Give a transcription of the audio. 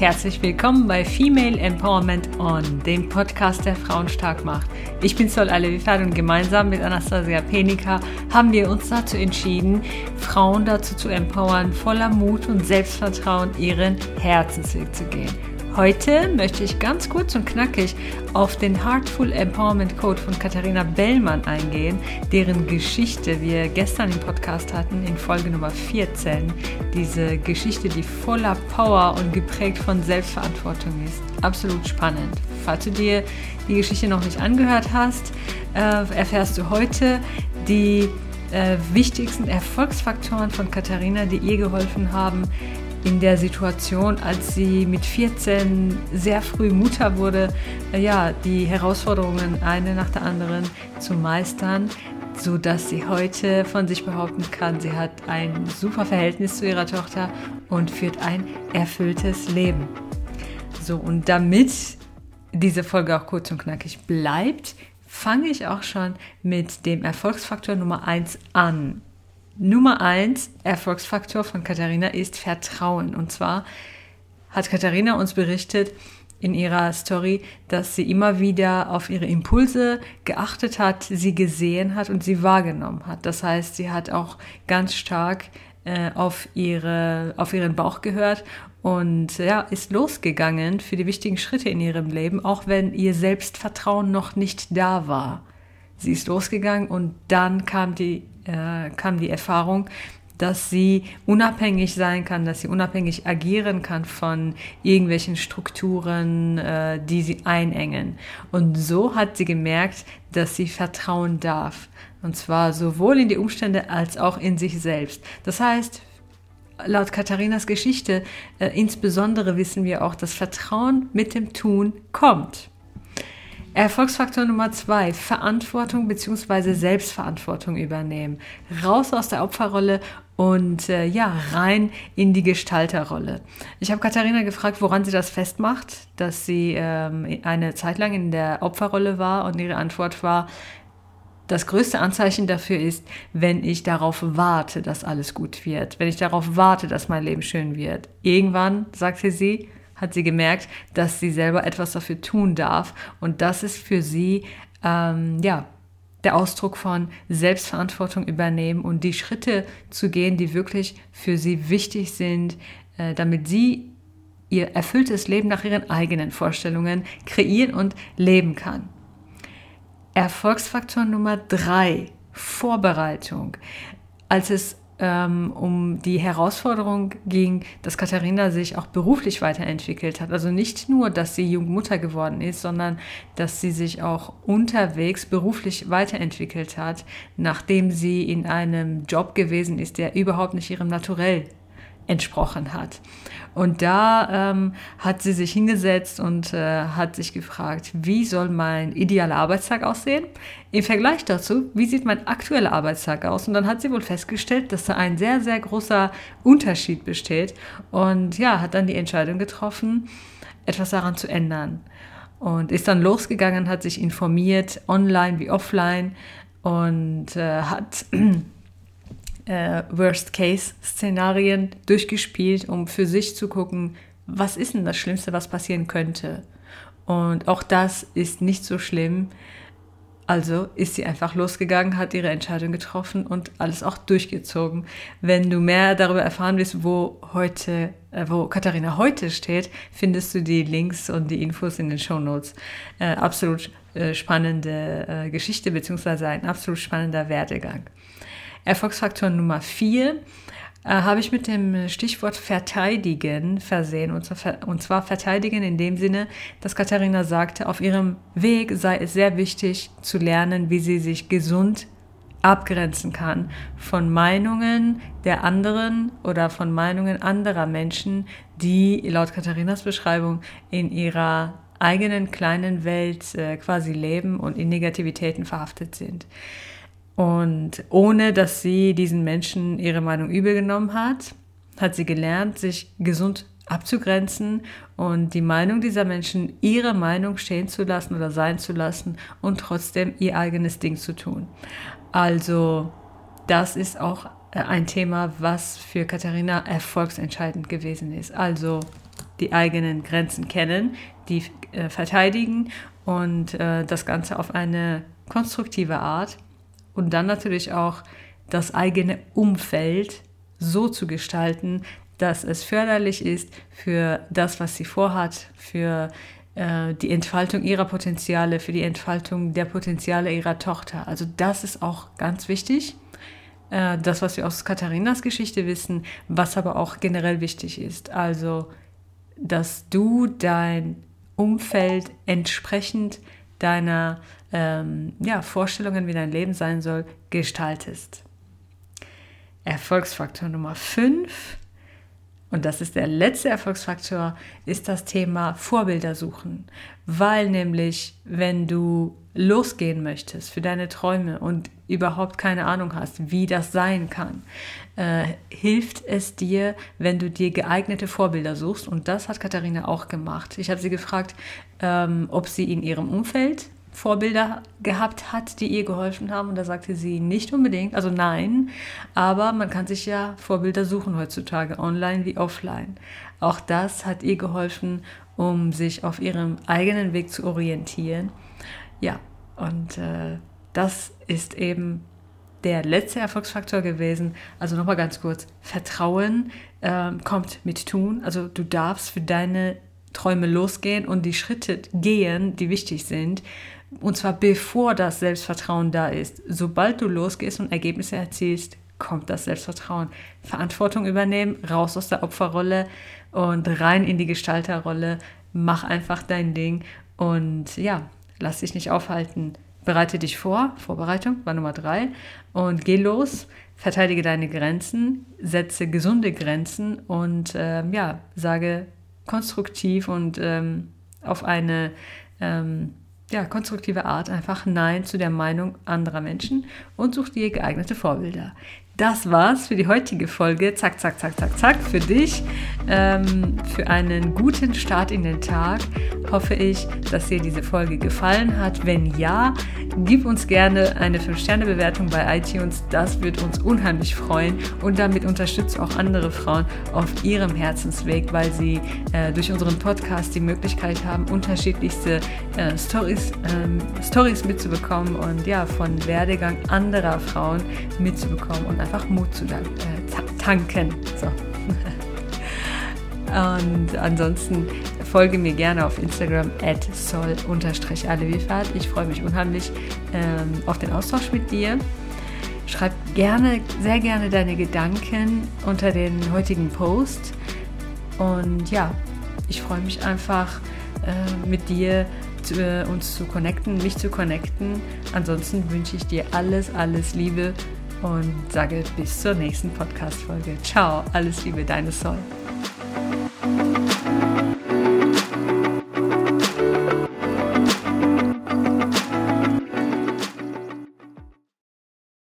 Herzlich willkommen bei Female Empowerment On, dem Podcast, der Frauen stark macht. Ich bin Sol Alevifad und gemeinsam mit Anastasia Penica haben wir uns dazu entschieden, Frauen dazu zu empowern, voller Mut und Selbstvertrauen ihren Herzensweg zu gehen. Heute möchte ich ganz kurz und knackig auf den Heartful Empowerment Code von Katharina Bellmann eingehen, deren Geschichte wir gestern im Podcast hatten, in Folge Nummer 14. Diese Geschichte, die voller Power und geprägt von Selbstverantwortung ist. Absolut spannend. Falls du dir die Geschichte noch nicht angehört hast, äh, erfährst du heute die äh, wichtigsten Erfolgsfaktoren von Katharina, die ihr geholfen haben, in der Situation, als sie mit 14 sehr früh Mutter wurde, äh, ja, die Herausforderungen eine nach der anderen zu meistern, so dass sie heute von sich behaupten kann, sie hat ein super Verhältnis zu ihrer Tochter und führt ein erfülltes Leben. So, und damit diese Folge auch kurz und knackig bleibt, fange ich auch schon mit dem Erfolgsfaktor Nummer 1 an. Nummer eins Erfolgsfaktor von Katharina ist Vertrauen. Und zwar hat Katharina uns berichtet in ihrer Story, dass sie immer wieder auf ihre Impulse geachtet hat, sie gesehen hat und sie wahrgenommen hat. Das heißt, sie hat auch ganz stark äh, auf, ihre, auf ihren Bauch gehört und ja, ist losgegangen für die wichtigen Schritte in ihrem Leben, auch wenn ihr Selbstvertrauen noch nicht da war. Sie ist losgegangen und dann kam die äh, kam die Erfahrung, dass sie unabhängig sein kann, dass sie unabhängig agieren kann von irgendwelchen Strukturen, äh, die sie einengen. Und so hat sie gemerkt, dass sie vertrauen darf. Und zwar sowohl in die Umstände als auch in sich selbst. Das heißt, laut Katharinas Geschichte, äh, insbesondere wissen wir auch, dass Vertrauen mit dem Tun kommt. Erfolgsfaktor Nummer zwei, Verantwortung bzw. Selbstverantwortung übernehmen. Raus aus der Opferrolle und äh, ja, rein in die Gestalterrolle. Ich habe Katharina gefragt, woran sie das festmacht, dass sie ähm, eine Zeit lang in der Opferrolle war und ihre Antwort war, das größte Anzeichen dafür ist, wenn ich darauf warte, dass alles gut wird, wenn ich darauf warte, dass mein Leben schön wird. Irgendwann, sagte sie, hat sie gemerkt, dass sie selber etwas dafür tun darf. Und das ist für sie, ähm, ja, der Ausdruck von Selbstverantwortung übernehmen und die Schritte zu gehen, die wirklich für sie wichtig sind, äh, damit sie ihr erfülltes Leben nach ihren eigenen Vorstellungen kreieren und leben kann. Erfolgsfaktor Nummer drei, Vorbereitung. Als es ähm, um die Herausforderung ging, dass Katharina sich auch beruflich weiterentwickelt hat. Also nicht nur, dass sie Jungmutter geworden ist, sondern dass sie sich auch unterwegs beruflich weiterentwickelt hat, nachdem sie in einem Job gewesen ist, der überhaupt nicht ihrem Naturell entsprochen hat. Und da ähm, hat sie sich hingesetzt und äh, hat sich gefragt, wie soll mein idealer Arbeitstag aussehen? Im Vergleich dazu, wie sieht mein aktueller Arbeitstag aus? Und dann hat sie wohl festgestellt, dass da ein sehr, sehr großer Unterschied besteht. Und ja, hat dann die Entscheidung getroffen, etwas daran zu ändern. Und ist dann losgegangen, hat sich informiert, online wie offline, und äh, hat äh, Worst-Case-Szenarien durchgespielt, um für sich zu gucken, was ist denn das Schlimmste, was passieren könnte. Und auch das ist nicht so schlimm. Also ist sie einfach losgegangen, hat ihre Entscheidung getroffen und alles auch durchgezogen. Wenn du mehr darüber erfahren willst, wo heute, äh, wo Katharina heute steht, findest du die Links und die Infos in den Show Notes. Äh, absolut äh, spannende äh, Geschichte beziehungsweise ein absolut spannender Werdegang. Erfolgsfaktor Nummer vier äh, habe ich mit dem Stichwort verteidigen versehen. Und zwar, und zwar verteidigen in dem Sinne, dass Katharina sagte, auf ihrem Weg sei es sehr wichtig zu lernen, wie sie sich gesund abgrenzen kann von Meinungen der anderen oder von Meinungen anderer Menschen, die laut Katharinas Beschreibung in ihrer eigenen kleinen Welt äh, quasi leben und in Negativitäten verhaftet sind. Und ohne dass sie diesen Menschen ihre Meinung übel genommen hat, hat sie gelernt, sich gesund abzugrenzen und die Meinung dieser Menschen, ihre Meinung stehen zu lassen oder sein zu lassen und trotzdem ihr eigenes Ding zu tun. Also das ist auch äh, ein Thema, was für Katharina erfolgsentscheidend gewesen ist. Also die eigenen Grenzen kennen, die äh, verteidigen und äh, das Ganze auf eine konstruktive Art und dann natürlich auch das eigene Umfeld so zu gestalten, dass es förderlich ist für das, was sie vorhat, für äh, die Entfaltung ihrer Potenziale, für die Entfaltung der Potenziale ihrer Tochter. Also das ist auch ganz wichtig. Äh, das, was wir aus Katharinas Geschichte wissen, was aber auch generell wichtig ist. Also, dass du dein Umfeld entsprechend deiner ähm, ja, Vorstellungen, wie dein Leben sein soll, gestaltest. Erfolgsfaktor Nummer 5, und das ist der letzte Erfolgsfaktor, ist das Thema Vorbilder suchen. Weil nämlich, wenn du losgehen möchtest für deine Träume und überhaupt keine Ahnung hast, wie das sein kann, äh, hilft es dir, wenn du dir geeignete Vorbilder suchst. Und das hat Katharina auch gemacht. Ich habe sie gefragt, ähm, ob sie in ihrem Umfeld Vorbilder gehabt hat, die ihr geholfen haben. Und da sagte sie nicht unbedingt, also nein, aber man kann sich ja Vorbilder suchen heutzutage, online wie offline. Auch das hat ihr geholfen, um sich auf ihrem eigenen Weg zu orientieren. Ja, und äh, das ist eben der letzte Erfolgsfaktor gewesen. Also nochmal ganz kurz, Vertrauen äh, kommt mit Tun. Also du darfst für deine Träume losgehen und die Schritte gehen, die wichtig sind. Und zwar bevor das Selbstvertrauen da ist. Sobald du losgehst und Ergebnisse erzielst, kommt das Selbstvertrauen. Verantwortung übernehmen, raus aus der Opferrolle und rein in die Gestalterrolle. Mach einfach dein Ding und ja, lass dich nicht aufhalten. Bereite dich vor, Vorbereitung war Nummer drei und geh los, verteidige deine Grenzen, setze gesunde Grenzen und ähm, ja, sage konstruktiv und ähm, auf eine ähm, ja, konstruktive Art einfach Nein zu der Meinung anderer Menschen und such dir geeignete Vorbilder. Das war's für die heutige Folge. Zack, zack, zack, zack, zack. Für dich. Ähm, für einen guten Start in den Tag hoffe ich, dass dir diese Folge gefallen hat. Wenn ja, gib uns gerne eine 5-Sterne-Bewertung bei iTunes. Das wird uns unheimlich freuen. Und damit unterstützt auch andere Frauen auf ihrem Herzensweg, weil sie äh, durch unseren Podcast die Möglichkeit haben, unterschiedlichste äh, Stories, äh, Stories mitzubekommen und ja, von Werdegang anderer Frauen mitzubekommen und einfach Mut zu äh, tanken. So. Und ansonsten folge mir gerne auf Instagram at sol-alevifahrt. Ich freue mich unheimlich ähm, auf den Austausch mit dir. Schreib gerne, sehr gerne deine Gedanken unter den heutigen Post. Und ja, ich freue mich einfach äh, mit dir zu, äh, uns zu connecten, mich zu connecten. Ansonsten wünsche ich dir alles, alles Liebe und sage bis zur nächsten Podcast-Folge. Ciao, alles Liebe, deine Sol.